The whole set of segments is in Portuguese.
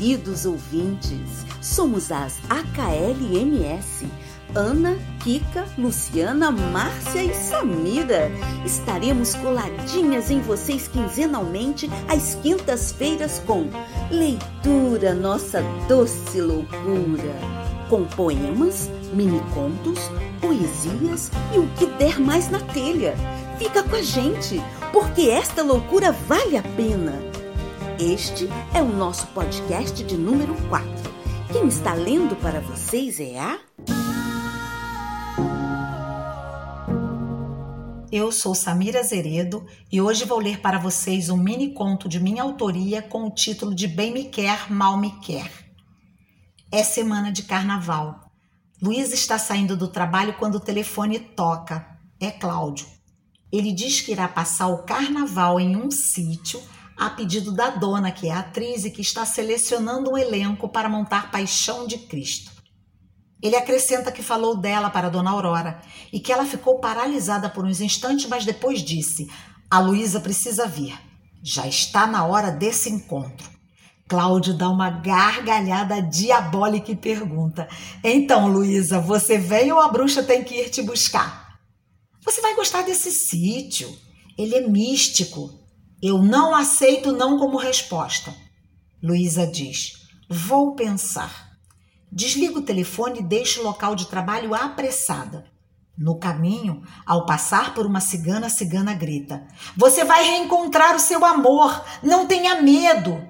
queridos ouvintes. Somos as AKLMS. Ana, Kika, Luciana, Márcia e Samira. Estaremos coladinhas em vocês quinzenalmente às quintas-feiras com Leitura Nossa Doce Loucura. Com poemas, mini-contos, poesias e o que der mais na telha. Fica com a gente, porque esta loucura vale a pena. Este é o nosso podcast de número 4. Quem está lendo para vocês é a. Eu sou Samira Zeredo e hoje vou ler para vocês um mini conto de minha autoria com o título de Bem Me Quer, Mal Me Quer. É semana de carnaval. Luiz está saindo do trabalho quando o telefone toca. É Cláudio. Ele diz que irá passar o carnaval em um sítio a pedido da dona, que é atriz e que está selecionando um elenco para montar Paixão de Cristo. Ele acrescenta que falou dela para Dona Aurora e que ela ficou paralisada por uns instantes, mas depois disse: A Luísa precisa vir. Já está na hora desse encontro. Cláudio dá uma gargalhada diabólica e pergunta: Então, Luísa, você vem ou a bruxa tem que ir te buscar? Você vai gostar desse sítio. Ele é místico. Eu não aceito não como resposta. Luísa diz: Vou pensar. Desliga o telefone e deixa o local de trabalho apressada. No caminho, ao passar por uma cigana, a cigana grita: Você vai reencontrar o seu amor! Não tenha medo!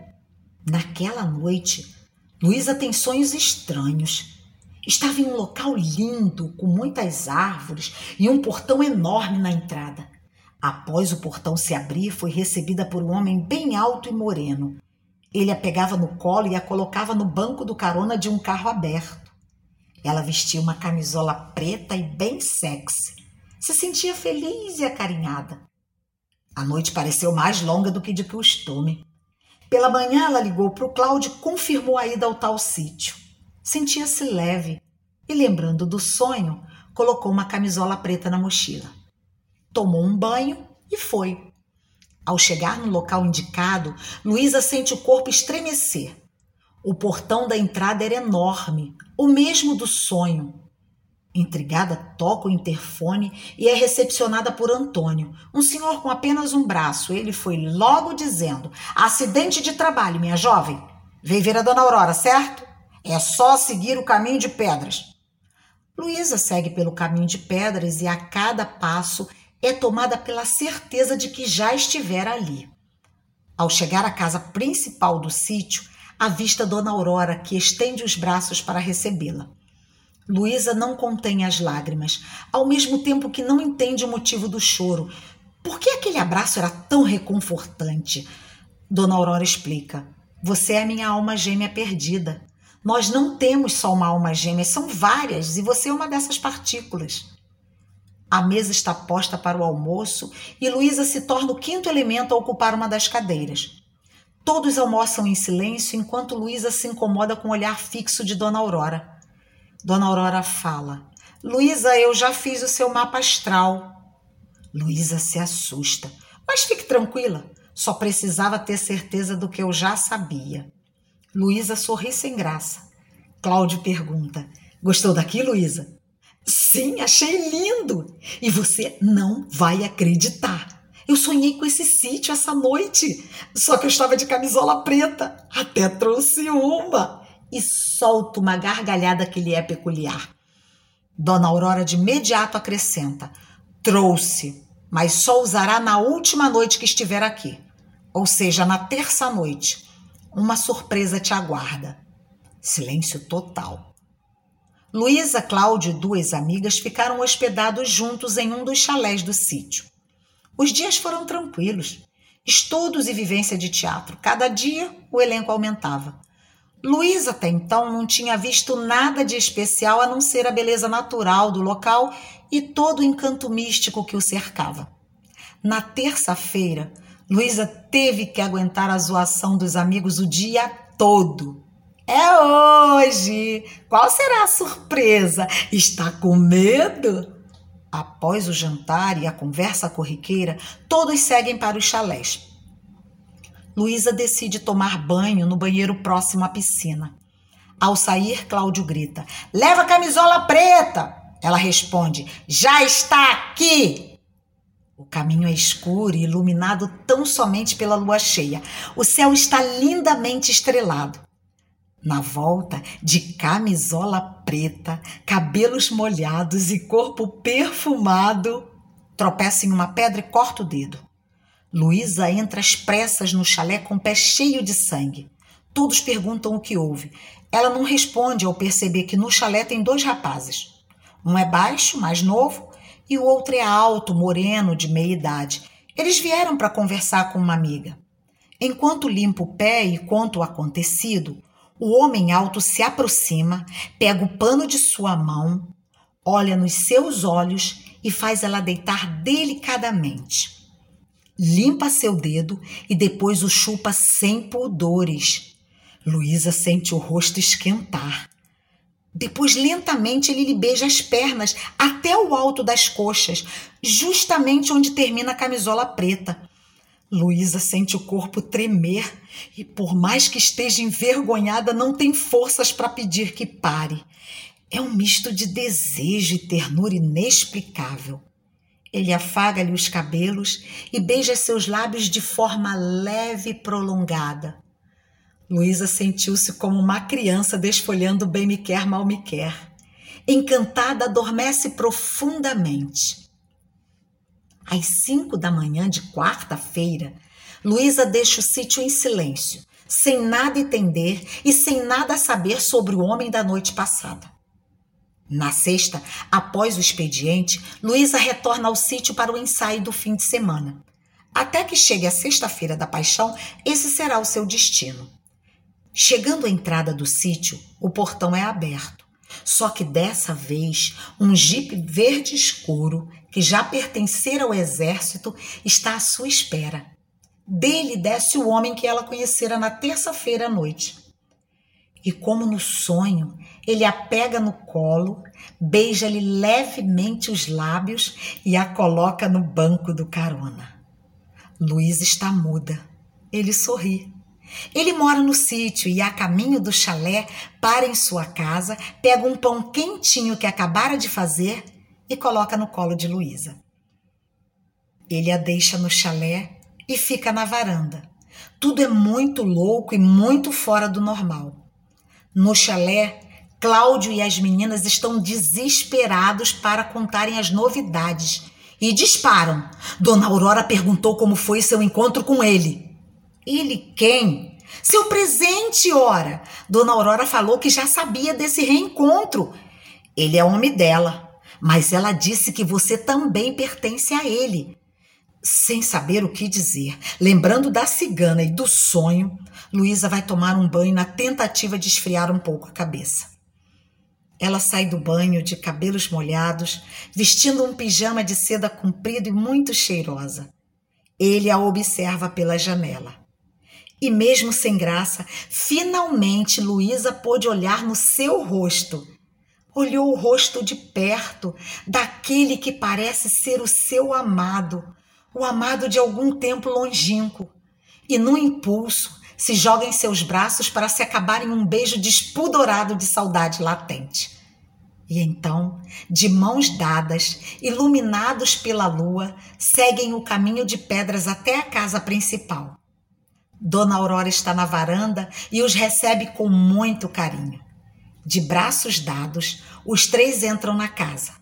Naquela noite, Luísa tem sonhos estranhos. Estava em um local lindo, com muitas árvores e um portão enorme na entrada. Após o portão se abrir, foi recebida por um homem bem alto e moreno. Ele a pegava no colo e a colocava no banco do carona de um carro aberto. Ela vestia uma camisola preta e bem sexy. Se sentia feliz e acarinhada. A noite pareceu mais longa do que de costume. Pela manhã, ela ligou para o Cláudio e confirmou a ida ao tal sítio. Sentia-se leve e, lembrando do sonho, colocou uma camisola preta na mochila tomou um banho e foi. Ao chegar no local indicado, Luísa sente o corpo estremecer. O portão da entrada era enorme, o mesmo do sonho. Intrigada, toca o interfone e é recepcionada por Antônio, um senhor com apenas um braço. Ele foi logo dizendo: Acidente de trabalho, minha jovem. Veio ver a dona Aurora, certo? É só seguir o caminho de pedras. Luísa segue pelo caminho de pedras e a cada passo é tomada pela certeza de que já estivera ali. Ao chegar à casa principal do sítio, avista Dona Aurora, que estende os braços para recebê-la. Luísa não contém as lágrimas, ao mesmo tempo que não entende o motivo do choro. Por que aquele abraço era tão reconfortante? Dona Aurora explica: Você é minha alma gêmea perdida. Nós não temos só uma alma gêmea, são várias, e você é uma dessas partículas. A mesa está posta para o almoço e Luísa se torna o quinto elemento a ocupar uma das cadeiras. Todos almoçam em silêncio enquanto Luísa se incomoda com o olhar fixo de Dona Aurora. Dona Aurora fala: Luísa, eu já fiz o seu mapa astral. Luísa se assusta, mas fique tranquila, só precisava ter certeza do que eu já sabia. Luísa sorri sem graça. Cláudio pergunta: Gostou daqui, Luísa? Sim, achei lindo. E você não vai acreditar. Eu sonhei com esse sítio essa noite, só que eu estava de camisola preta. Até trouxe uma. E solta uma gargalhada que lhe é peculiar. Dona Aurora de imediato acrescenta: Trouxe, mas só usará na última noite que estiver aqui. Ou seja, na terça noite. Uma surpresa te aguarda. Silêncio total. Luísa, Cláudio e duas amigas ficaram hospedados juntos em um dos chalés do sítio. Os dias foram tranquilos. Estudos e vivência de teatro. Cada dia o elenco aumentava. Luísa até então não tinha visto nada de especial a não ser a beleza natural do local e todo o encanto místico que o cercava. Na terça-feira, Luísa teve que aguentar a zoação dos amigos o dia todo. É hoje! Qual será a surpresa? Está com medo? Após o jantar e a conversa corriqueira, todos seguem para os chalés. Luísa decide tomar banho no banheiro próximo à piscina. Ao sair, Cláudio grita: Leva a camisola preta! Ela responde: Já está aqui! O caminho é escuro e iluminado tão somente pela lua cheia. O céu está lindamente estrelado. Na volta, de camisola preta, cabelos molhados e corpo perfumado, tropeça em uma pedra e corta o dedo. Luísa entra às pressas no chalé com o pé cheio de sangue. Todos perguntam o que houve. Ela não responde ao perceber que no chalé tem dois rapazes. Um é baixo, mais novo, e o outro é alto, moreno, de meia idade. Eles vieram para conversar com uma amiga. Enquanto limpa o pé e conta o acontecido, o homem alto se aproxima, pega o pano de sua mão, olha nos seus olhos e faz ela deitar delicadamente. Limpa seu dedo e depois o chupa sem pudores. Luísa sente o rosto esquentar. Depois, lentamente, ele lhe beija as pernas até o alto das coxas, justamente onde termina a camisola preta. Luísa sente o corpo tremer e, por mais que esteja envergonhada, não tem forças para pedir que pare. É um misto de desejo e ternura inexplicável. Ele afaga-lhe os cabelos e beija seus lábios de forma leve e prolongada. Luísa sentiu-se como uma criança desfolhando bem me quer, mal me quer. Encantada, adormece profundamente. Às cinco da manhã de quarta-feira, Luísa deixa o sítio em silêncio, sem nada entender e sem nada saber sobre o homem da noite passada. Na sexta, após o expediente, Luísa retorna ao sítio para o ensaio do fim de semana. Até que chegue a sexta-feira da paixão, esse será o seu destino. Chegando à entrada do sítio, o portão é aberto. Só que dessa vez, um jipe verde escuro, que já pertencera ao exército, está à sua espera. Dele desce o homem que ela conhecera na terça-feira à noite. E como no sonho, ele a pega no colo, beija-lhe levemente os lábios e a coloca no banco do carona. Luísa está muda. Ele sorri. Ele mora no sítio e, a caminho do chalé, para em sua casa, pega um pão quentinho que acabara de fazer e coloca no colo de Luísa. Ele a deixa no chalé e fica na varanda. Tudo é muito louco e muito fora do normal. No chalé, Cláudio e as meninas estão desesperados para contarem as novidades e disparam. Dona Aurora perguntou como foi seu encontro com ele. Ele quem? Seu presente, ora. Dona Aurora falou que já sabia desse reencontro. Ele é homem dela, mas ela disse que você também pertence a ele. Sem saber o que dizer, lembrando da cigana e do sonho, Luísa vai tomar um banho na tentativa de esfriar um pouco a cabeça. Ela sai do banho de cabelos molhados, vestindo um pijama de seda comprido e muito cheirosa. Ele a observa pela janela. E mesmo sem graça, finalmente Luísa pôde olhar no seu rosto. Olhou o rosto de perto, daquele que parece ser o seu amado, o amado de algum tempo longínquo. E num impulso, se joga em seus braços para se acabar em um beijo despudorado de saudade latente. E então, de mãos dadas, iluminados pela lua, seguem o caminho de pedras até a casa principal. Dona Aurora está na varanda e os recebe com muito carinho. De braços dados, os três entram na casa.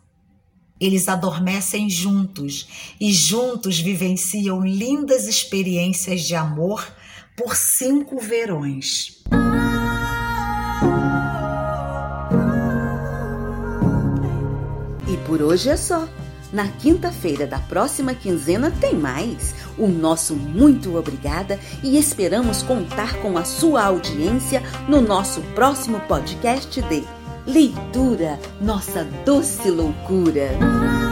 Eles adormecem juntos e juntos vivenciam lindas experiências de amor por cinco verões. E por hoje é só. Na quinta-feira da próxima quinzena tem mais. O nosso muito obrigada e esperamos contar com a sua audiência no nosso próximo podcast de Leitura, nossa doce loucura.